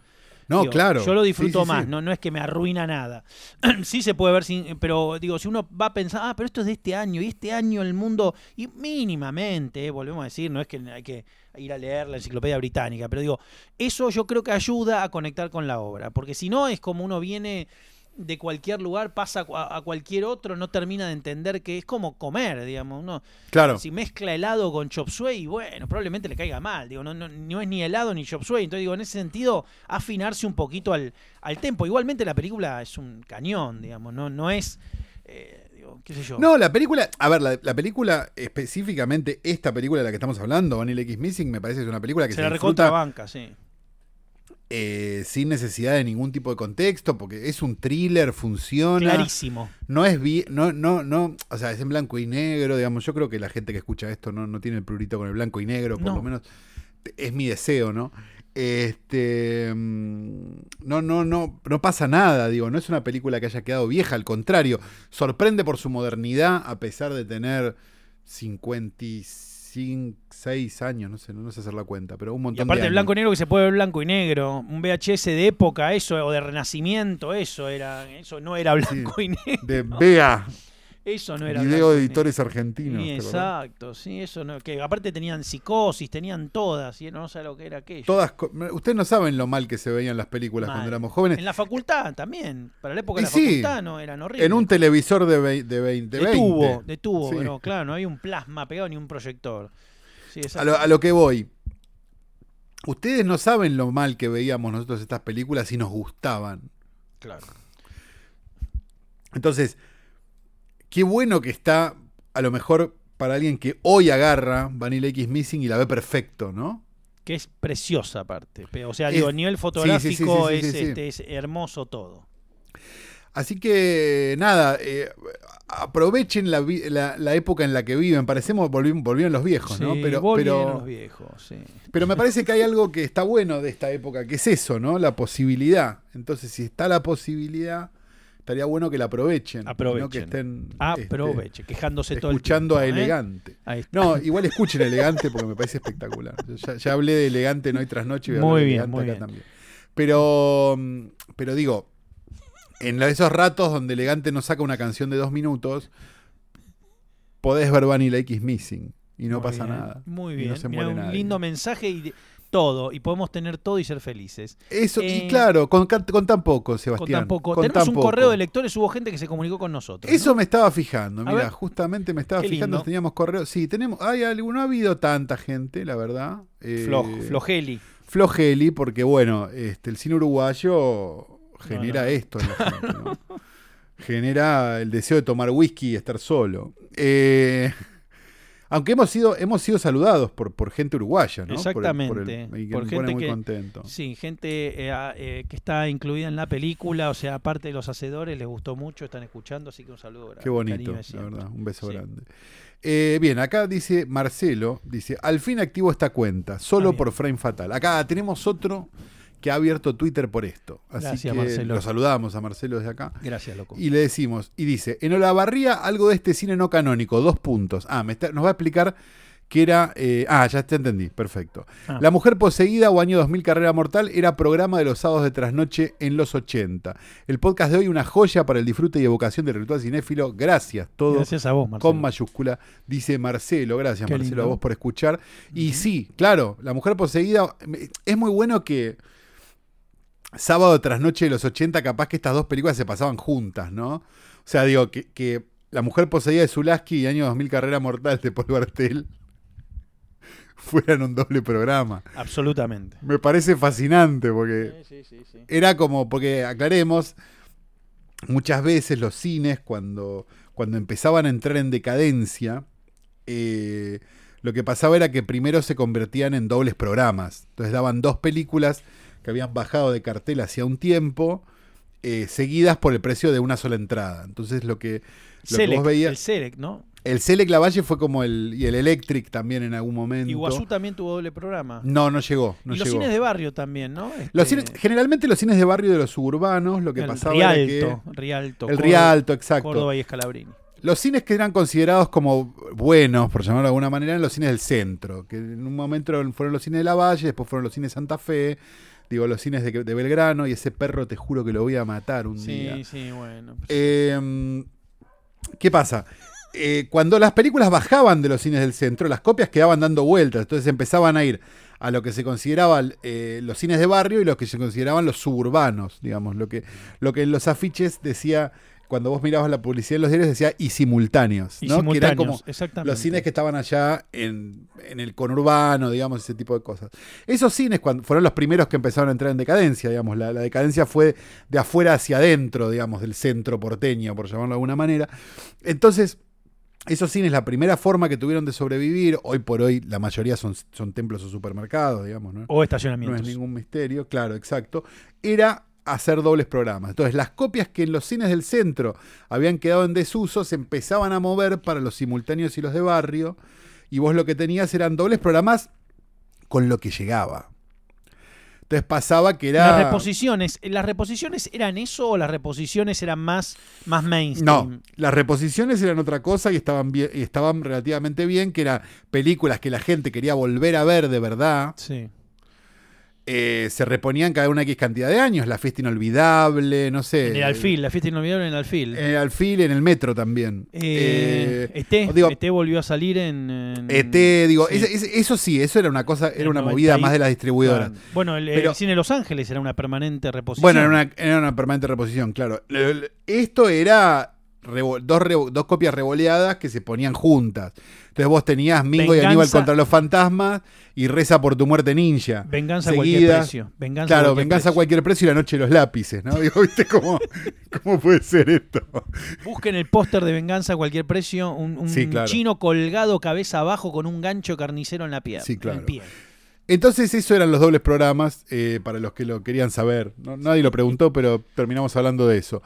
No, Digo, claro. Yo lo disfruto sí, más. No, no es que me arruina nada. sí se puede ver sin. Pero digo, si uno va a pensar, ah, pero esto es de este año, y este año el mundo. Y mínimamente, eh, volvemos a decir, no es que hay que ir a leer la enciclopedia británica, pero digo, eso yo creo que ayuda a conectar con la obra. Porque si no, es como uno viene de cualquier lugar, pasa a, a cualquier otro, no termina de entender que es como comer, digamos. Uno, Claro. si mezcla helado con chop suey, bueno, probablemente le caiga mal. Digo, no, no, no es ni helado ni chop suey. Entonces, digo, en ese sentido, afinarse un poquito al, al tempo. Igualmente la película es un cañón, digamos, no, no es. eh, digo, qué sé yo. No, la película, a ver, la, la película específicamente, esta película de la que estamos hablando, Vanilla X Missing, me parece que es una película que se se, la disfruta recontrabanca, sí. Eh, sin necesidad de ningún tipo de contexto, porque es un thriller, funciona. Clarísimo. No es vi- no, no, no, o sea, es en blanco y negro, digamos. Yo creo que la gente que escucha esto no, no tiene el prurito con el blanco y negro, por No. lo menos es mi deseo, ¿no? Este mm, no, no, no, no pasa nada, digo, no es una película que haya quedado vieja, al contrario, sorprende por su modernidad, a pesar de tener 55, 6 años, no sé, no, sé hacer la cuenta, pero un Y montón aparte de el blanco y negro que se puede ver blanco y negro, un VHS de época, eso, o de renacimiento, eso era, eso no era blanco y negro. De Bea, Eso no era video de editores argentinos. Sí, ¿te acordás? exacto, sí, eso no, que aparte tenían psicosis, tenían todas, y no sé lo que era aquello. Todas, ustedes no saben lo mal que se veían las películas Mal. cuando éramos jóvenes. En la facultad también, para la época de la sí, facultad no eran horribles. En un televisor de, vei- de 20. de tubo, de tubo, Sí. claro, no había un plasma pegado ni un proyector. Sí, A lo, a lo que voy. Ustedes no saben lo mal que veíamos nosotros estas películas y nos gustaban. Claro. Entonces, qué bueno que está, a lo mejor para alguien que hoy agarra Vanilla X Missing y la ve perfecto, ¿no? Que es preciosa aparte. O sea, Es- digo, a nivel fotográfico sí, sí, es, sí, este, es hermoso todo. Así que, nada, eh, aprovechen la, vi- la- la época en la que viven. Parecemos, volvieron, volvieron los viejos, ¿no? Pero, volvieron pero, los viejos, sí. Pero me parece que hay algo que está bueno de esta época, que es eso, ¿no? La posibilidad. Entonces, si está la posibilidad, estaría bueno que la aprovechen. Aprovechen. No que estén este, Aproveche, quejándose todo el escuchando tiempo, a ¿eh? Elegante. Ahí está. No, igual escuchen Elegante porque me parece espectacular. Yo Ya, ya hablé de Elegante en hoy tras noche y voy a Muy hablar de bien, Elegante muy acá bien. también. Pero, mm, pero digo, en esos ratos donde Elegante no saca una canción de dos minutos, podés ver Vanilla X Missing y no Muy pasa bien, nada. Muy Y bien. no se Mirá, muere un nadie. lindo mensaje y de- todo. Y podemos tener todo y ser felices. Eso, Eh, y claro, con, con tan poco, Con Sebastián. tan poco. con Tenemos tan un poco. correo de lectores, hubo gente que se comunicó con nosotros. ¿no? Eso me estaba fijando, mira, justamente me estaba fijando, teníamos correo. Sí, tenemos, hay algo, no ha habido tanta gente, la verdad. Eh, Floj- flojeli. Flojeli, porque bueno, este, el cine uruguayo genera no. esto en la gente, ¿no? genera el deseo de tomar whisky y estar solo. Eh, aunque hemos sido, hemos sido saludados por, por gente uruguaya, ¿no? Por el- por el- Exactamente, y que por me gente pone muy que- contento. Sí, gente eh, eh, que está incluida en la película, o sea, aparte de los hacedores, les gustó mucho, están escuchando, así que un saludo grande. Qué bonito, la verdad. Un beso Sí. grande. Eh, bien, acá dice Marcelo, dice, al fin activo esta cuenta, solo Ah, por Frame Fatal. Acá tenemos otro que ha abierto Twitter por esto. Así Gracias, que Marcelo. lo saludamos a Marcelo desde acá. Gracias, loco. Y le decimos, y dice, en Olavarría algo de este cine no canónico, dos puntos. Ah, me está- nos va a explicar que era... eh, ah, ya te entendí, perfecto. Ah. La Mujer Poseída o Año 2000 Carrera Mortal era programa de los sábados de trasnoche en los 80. El podcast de hoy una joya para el disfrute y evocación del ritual cinéfilo. Gracias, todo Gracias a vos, Marcelo. con mayúscula, dice Marcelo. Gracias, Qué Marcelo, lindo. a vos por escuchar. Y sí, claro, La Mujer Poseída, me- es muy bueno que sábado tras noche de los 80, capaz que estas dos películas se pasaban juntas, ¿no? O sea, digo, que, que La Mujer Poseída de Zulaski y Año 2000 Carrera Mortal de Paul Bartel fueran un doble programa. Absolutamente. Me parece fascinante porque Sí, sí, sí, sí. era como, porque aclaremos, muchas veces los cines cuando, cuando empezaban a entrar en decadencia, eh, lo que pasaba era que primero se convertían en dobles programas. Entonces daban dos películas que habían bajado de cartel hacía un tiempo, eh, seguidas por el precio de una sola entrada. Entonces lo que, lo que Selec, vos veías... el Selec, ¿no? El Selec Lavalle fue como el... y el Electric también en algún momento. Iguazú también tuvo doble programa. No, no llegó. No y los llegó. cines de barrio también, ¿no? Los Este, cines- generalmente los cines de barrio de los suburbanos, lo que el pasaba era que... Rialto, Rialto, El Córdoba- Rialto, exacto. Córdoba y Escalabrini. Los cines que eran considerados como buenos, por llamarlo de alguna manera, eran los cines del centro, que en un momento fueron los cines de la Valle, después fueron los cines Santa Fe, digo, los cines de, de Belgrano, y ese perro te juro que lo voy a matar un día. Sí, sí, bueno. pues, Eh, ¿Qué pasa? Eh, cuando las películas bajaban de los cines del centro, las copias quedaban dando vueltas, entonces empezaban a ir a lo que se consideraban eh, los cines de barrio y lo que se consideraban los suburbanos, digamos, lo que, lo que en los afiches decía, cuando vos mirabas la publicidad en los diarios decía y simultáneos, y ¿no? que eran simultáneos, como exactamente. los cines que estaban allá en, en el conurbano, digamos, ese tipo de cosas. Esos cines cuando, fueron los primeros que empezaron a entrar en decadencia, digamos, la, la decadencia fue de afuera hacia adentro, digamos, del centro porteño, por llamarlo de alguna manera. Entonces, esos cines, la primera forma que tuvieron de sobrevivir, hoy por hoy la mayoría son, son templos o supermercados, digamos, ¿no? O No estacionamientos. es ningún misterio, claro, exacto. Era hacer dobles programas. Entonces, las copias que en los cines del centro habían quedado en desuso se empezaban a mover para los simultáneos y los de barrio. Y vos lo que tenías eran dobles programas con lo que llegaba. Entonces pasaba que era. Las reposiciones, ¿las reposiciones eran eso o las reposiciones eran más, más mainstream? No, las reposiciones eran otra cosa y estaban, bien, y estaban relativamente bien, que eran películas que la gente quería volver a ver de verdad. Sí. Eh, se reponían cada una X cantidad de años. La fiesta inolvidable, no sé. En el alfil, la fiesta inolvidable en el alfil. En el alfil, en el metro también. Eh, Eh, ET, digo- ET volvió a salir en... en- ET, digo, sí. eso sí, eso era una cosa, era una 90 movida más de las distribuidoras. Claro. Bueno, el, el Pero- cine de Los Ángeles era una permanente reposición. Bueno, era una, era una permanente reposición, claro. Esto era dos, copias revoleadas que se ponían juntas. Entonces vos tenías Mingo y Aníbal contra los fantasmas y Reza por tu muerte ninja. Venganza a cualquier Seguida- precio. Venganza Claro, cualquier venganza a cualquier precio y la noche de los lápices, ¿no? Digo, ¿viste cómo, cómo puede ser esto? Busquen el póster de Venganza a cualquier precio. Un, un Sí, claro. chino colgado cabeza abajo con un gancho carnicero en la pierna. Sí, en claro. el pie. Entonces, eso eran los dobles programas eh, para los que lo querían saber. No- nadie lo preguntó, pero terminamos hablando de eso.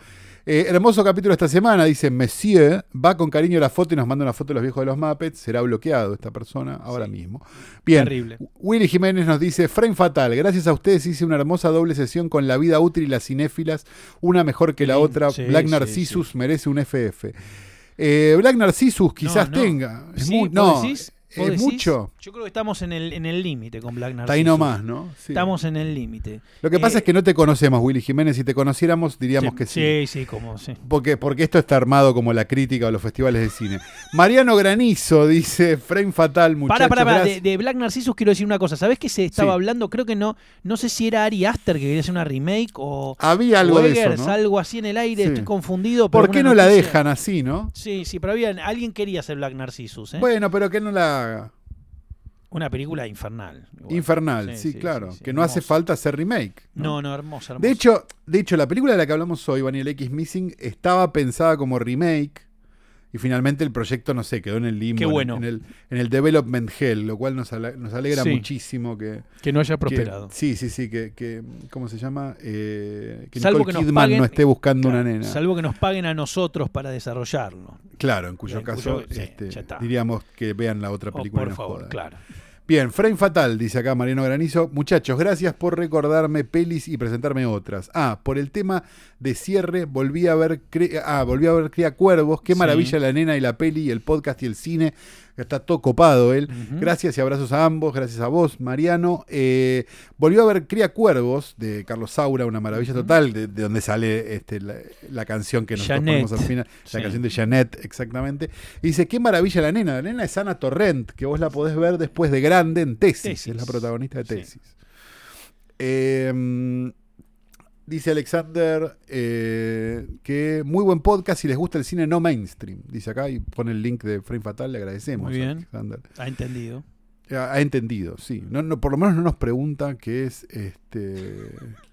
Eh, hermoso capítulo esta semana, dice Monsieur, va con cariño la foto y nos manda una foto de los viejos de los Muppets. Será bloqueado esta persona ahora Sí. mismo. Bien. Terrible. Willy Jiménez nos dice, Frame Fatal, gracias a ustedes hice una hermosa doble sesión con La Vida Útil y las cinéfilas, una mejor que la Sí, otra. sí, Black Narcissus merece un FF. Eh, Black Narcissus quizás no. tenga. Es ¿Sí? muy- ¿Vos no, decís? ¿Vos mucho? Yo creo que estamos en el en el límite con Black Narcissus. Está ahí nomás, ¿no? Sí. Estamos en el límite. Lo que pasa Eh, es que no te conocemos, Willy Jiménez. Si te conociéramos, diríamos que sí. Sí, sí, como sí. Porque, porque esto está armado como la crítica o los festivales de cine. Mariano Granizo dice, frame fatal, muchachos. Para, para, para. gracias". De, de Black Narcissus quiero decir una cosa. ¿Sabés que se estaba Sí. hablando? Creo que no. No sé si era Ari Aster que quería hacer una remake o. Había algo de eso, ¿no? algo así en el aire. Estoy confundido. ¿Por qué no la dejan así, no? Sí, sí, pero había, alguien quería hacer Black Narcissus. ¿eh? Bueno, pero que no la Una película infernal. igual. Infernal, sí, claro. sí, sí, que no hace falta hacer remake. No, no, hermosa, hermosa. De hecho, de hecho, la película de la que hablamos hoy, Vanilla X Missing, estaba pensada como remake. Y finalmente el proyecto, no sé, quedó en el limbo. Qué en- bueno. En, el, en el development hell, lo cual nos, ale- nos alegra Sí. muchísimo que, que no haya que- prosperado. sí, sí, sí, que, que- ¿cómo se llama? Eh, que Salvo Nicole que Kidman paguen- no esté buscando Claro, una nena. Salvo que nos paguen a nosotros para desarrollarlo. Claro, en cuyo En caso cuyo- este, diríamos que vean la otra Oh, película. y por favor, claro. Bien, Frame Fatal, dice acá Mariano Granizo. Muchachos, gracias por recordarme pelis y presentarme otras. Ah, por el tema de cierre, volví a ver, Cre- ah, volví a ver Cría Cuervos. Qué Sí. maravilla la nena y la peli, y el podcast y el cine. Está todo copado él. Gracias y abrazos a ambos. Gracias a vos, Mariano. Eh, volvió a ver Cría Cuervos de Carlos Saura, una maravilla total, de, de donde sale este, la, la canción que nosotros Janet. ponemos al final. La canción de Janet, exactamente. Y dice, qué maravilla la nena. La nena es Ana Torrent, que vos la podés ver después de grande en Tesis. Tesis. Es la protagonista de Sí. Tesis. Eh, dice Alexander eh, que muy buen podcast si les gusta el cine no mainstream. Dice acá y pone el link de Frame Fatal. Le agradecemos. Muy bien. Alexander. Ha entendido. Ha, ha entendido, sí. No, no, por lo menos no nos pregunta qué es este.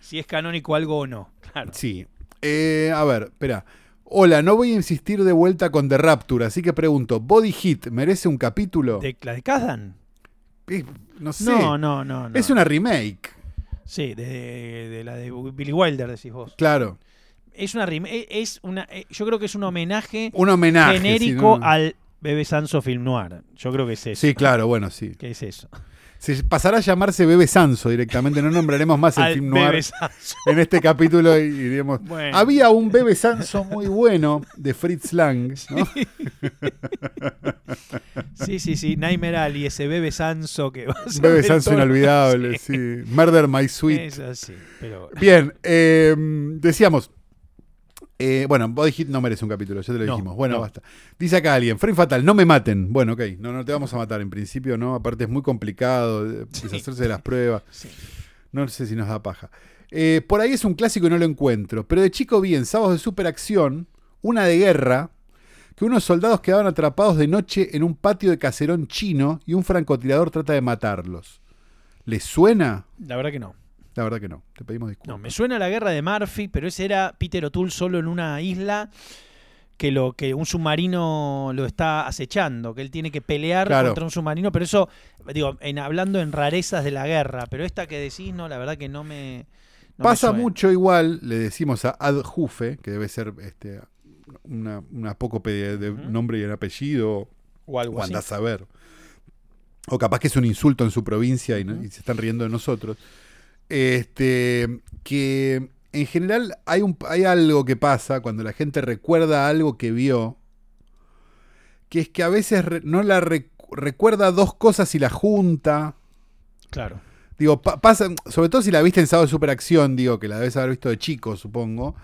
Si es canónico algo o no. Claro. Sí. Eh, a ver, espera. Hola, no voy a insistir de vuelta con The Rapture, así que pregunto, ¿Body Hit merece un capítulo? ¿De, ¿La de Kazan? Eh, no sé. No, no, no, no. Es una remake, Sí, de, de la de Billy Wilder, decís vos. claro. Es una e- es una eh, yo creo que es un homenaje Un homenaje. genérico no- al Bebe Sanso Film Noir. Yo creo que es eso. Sí, claro, bueno, sí. Que es eso. Se pasará a llamarse Bebe Sanso directamente, no nombraremos más el film noir en este capítulo y, diremos, Bueno. había un Bebe Sanso muy bueno de Fritz Lang, ¿no? Sí, sí, sí. Nightmare Alley, ese Bebe Sanso que va a ser Bebe Sanso inolvidable, sí. Murder My Sweet. Pero Bien, eh, decíamos. Eh, bueno, Body Hit no merece un capítulo, ya te lo No, dijimos. Bueno, no. basta. Dice acá alguien, Frame Fatal, no me maten. Bueno, ok, no, no te vamos a matar en principio, ¿no? Aparte es muy complicado eh, Sí. deshacerse de las pruebas. sí. No sé si nos da paja. Eh, por ahí es un clásico y no lo encuentro. Pero de chico vi en sábados de superacción una de guerra que unos soldados quedaban atrapados de noche en un patio de caserón chino y un francotirador trata de matarlos. ¿Les suena? La verdad que no. La verdad que no. Te pedimos No, disculpas. me suena la guerra de Murphy, pero ese era Peter O'Toole solo en una isla que lo que un submarino lo está acechando, que él tiene que pelear Claro. contra un submarino, pero eso digo, en hablando en rarezas de la guerra, pero esta que decís no, la verdad que no me no Pasa mucho igual, le decimos a Ad Jufe, que debe ser este, una, una apócope de, nombre y un apellido, o algo o así. a ver. O capaz que es un insulto en su provincia no- y se están riendo de nosotros. Este, que en general hay, un, hay algo que pasa cuando la gente recuerda algo que vio, que es que a veces re- no la rec- recuerda dos cosas y la junta. Claro. Digo, pa- pasa, sobre todo si la viste en sábado de superacción, digo, que la debes haber visto de chico, supongo.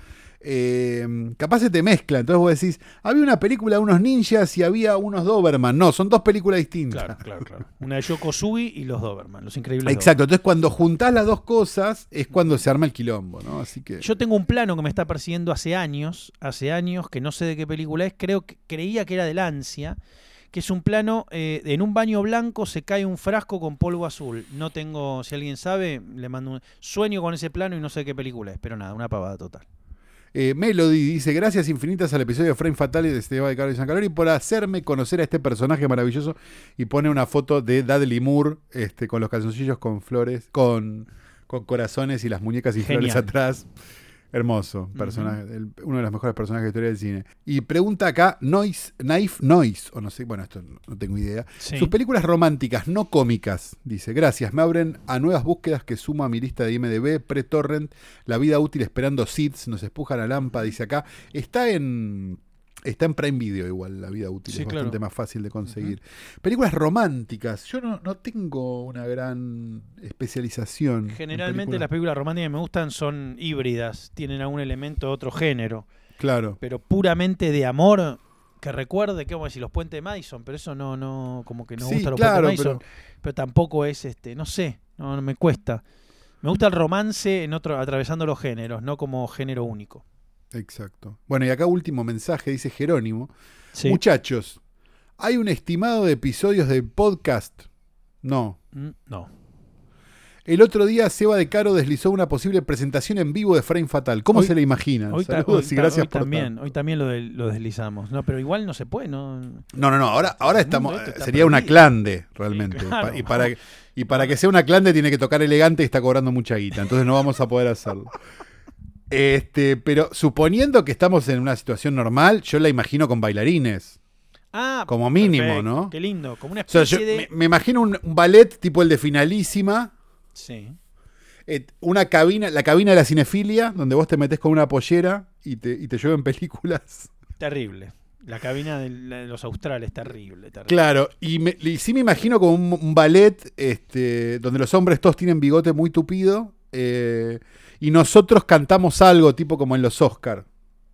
Eh, capaz se te mezcla. Entonces vos decís, había una película de unos ninjas y había unos Doberman. No, son dos películas distintas. Claro, claro, claro. Una de Yokosugi y los Doberman, los increíbles Exacto, entonces cuando juntás las dos cosas es cuando se arma el quilombo, ¿no? Así que. Yo tengo un plano que me está persiguiendo hace años, hace años, que no sé de qué película es, creo que creía que era del Ansia, que es un plano, eh, en un baño blanco se cae un frasco con polvo azul. No tengo, si alguien sabe, le mando un sueño con ese plano y no sé de qué película es, pero nada, una pavada total. Eh, Melody dice: Gracias infinitas al episodio de Frame Fatal de Esteban de Carlos y por hacerme conocer a este personaje maravilloso. Y pone una foto de Dudley Moore este, con los calzoncillos con flores, con, con corazones y las muñecas y flores atrás. Hermoso personaje, el- uno de los mejores personajes de la historia del cine. Y pregunta acá, Noise, Knife Noise, o no sé, bueno, esto no, tengo idea. Sí. Sus películas románticas, no cómicas, dice. Gracias, me abren a nuevas búsquedas que sumo a mi lista de IMDB, pre-torrent, La vida útil esperando seeds, nos espuja la lampa, dice acá. Está en, Está en Prime Video igual, la vida útil. Sí, es claro. bastante más fácil de conseguir. Películas románticas. Yo no, no tengo una gran especialización. en Generalmente las películas. películas románticas que me gustan son híbridas, tienen algún elemento de otro género, Claro. pero puramente de amor que recuerde que vamos a decir los puentes de Madison, pero eso no no como que no Sí, gusta los claro, puentes de Madison, pero... tampoco es este, no sé, no, no me cuesta. Me gusta el romance en otro atravesando los géneros, no como género único. Exacto. Bueno, y acá último mensaje, dice Jerónimo. Sí. Muchachos, ¿hay un estimado de episodios del podcast? No. Mm, No. El otro día Seba de Caro deslizó una posible presentación en vivo de Frame Fatal. ¿Cómo Hoy- se le imaginan? Hoy, Saludos hoy y gracias hoy por también, hoy también lo, lo deslizamos. No, pero igual no se puede, no. No, no, no, ahora, ahora estamos. sería una clande, realmente. Sí, Pa- claro. y, para, y para que sea una clande tiene que tocar elegante y está cobrando mucha guita. Entonces no vamos a poder hacerlo. Este, pero suponiendo que estamos en una situación normal, yo la imagino con bailarines. Ah, Como mínimo, perfecto, ¿no? Qué lindo, como una O sea, especie yo de me, me imagino un, un ballet tipo el de Finalísima. Sí. eh, una cabina, la cabina de la cinefilia, donde vos te metes con una pollera y te, y te llueven películas. Terrible. La cabina de, la- de los australes, terrible, terrible. Claro, y, me- y sí me imagino como un, un ballet este, donde los hombres todos tienen bigote muy tupido eh, y nosotros cantamos algo tipo como en los Oscar.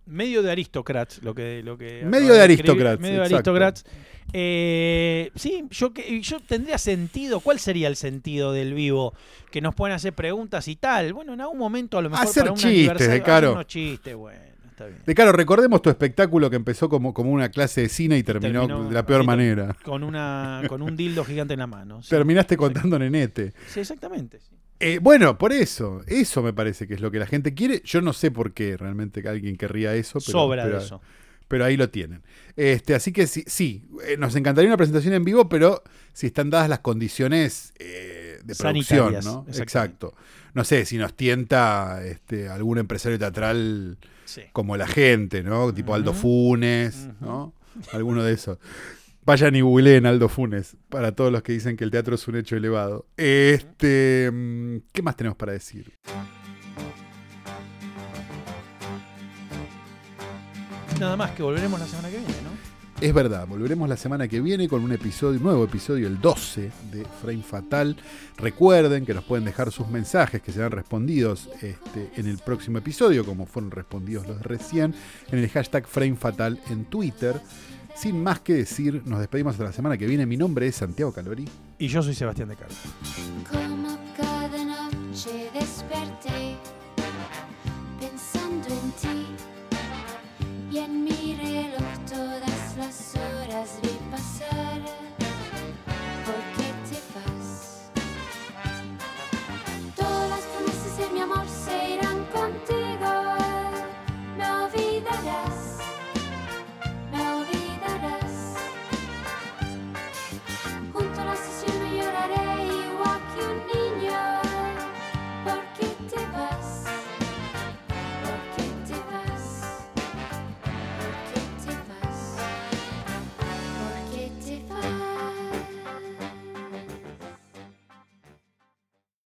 Medio de Aristocrats, lo que. Lo que Medio de. Aristocrats, Medio de exacto. Aristocrats. Eh, sí, yo, yo tendría sentido. ¿Cuál sería el sentido del vivo? Que nos pueden hacer preguntas y tal. Bueno, en algún momento a lo mejor Hacer para chistes, de caro. hacer unos chistes, bueno, está bien. De claro, recordemos tu espectáculo que empezó como, como una clase de cine y terminó, Terminó de la peor manera. Con, una, con un dildo gigante en la mano. Sí, Terminaste contando nenete. Sí, exactamente. sí. Eh, bueno, por eso, eso me parece que es lo que la gente quiere. Yo no sé por qué realmente alguien querría eso. Pero, Sobra pero- de eso. pero ahí lo tienen. Este, así que sí, sí, eh, nos encantaría una presentación en vivo, pero si están dadas las condiciones eh, de producción, ¿no? Exacto. No sé, si nos tienta este, algún empresario teatral Sí. como la gente, ¿no? Tipo Aldo. Funes, ¿no? Alguno de esos. Vayan y googleen Aldo Funes, para todos los que dicen que el teatro es un hecho elevado. Este, mm, ¿Qué más tenemos para decir? Nada más que volveremos la semana que viene, ¿no? Es verdad, volveremos la semana que viene con un episodio, nuevo episodio, el 12 de Frame Fatal. Recuerden que nos pueden dejar sus mensajes que serán respondidos este, en el próximo episodio, como fueron respondidos los recién, en el hashtag Frame Fatal en Twitter. Sin más que decir, nos despedimos hasta la semana que viene. Mi nombre es Santiago Calori. Y yo soy Sebastián de Carlos.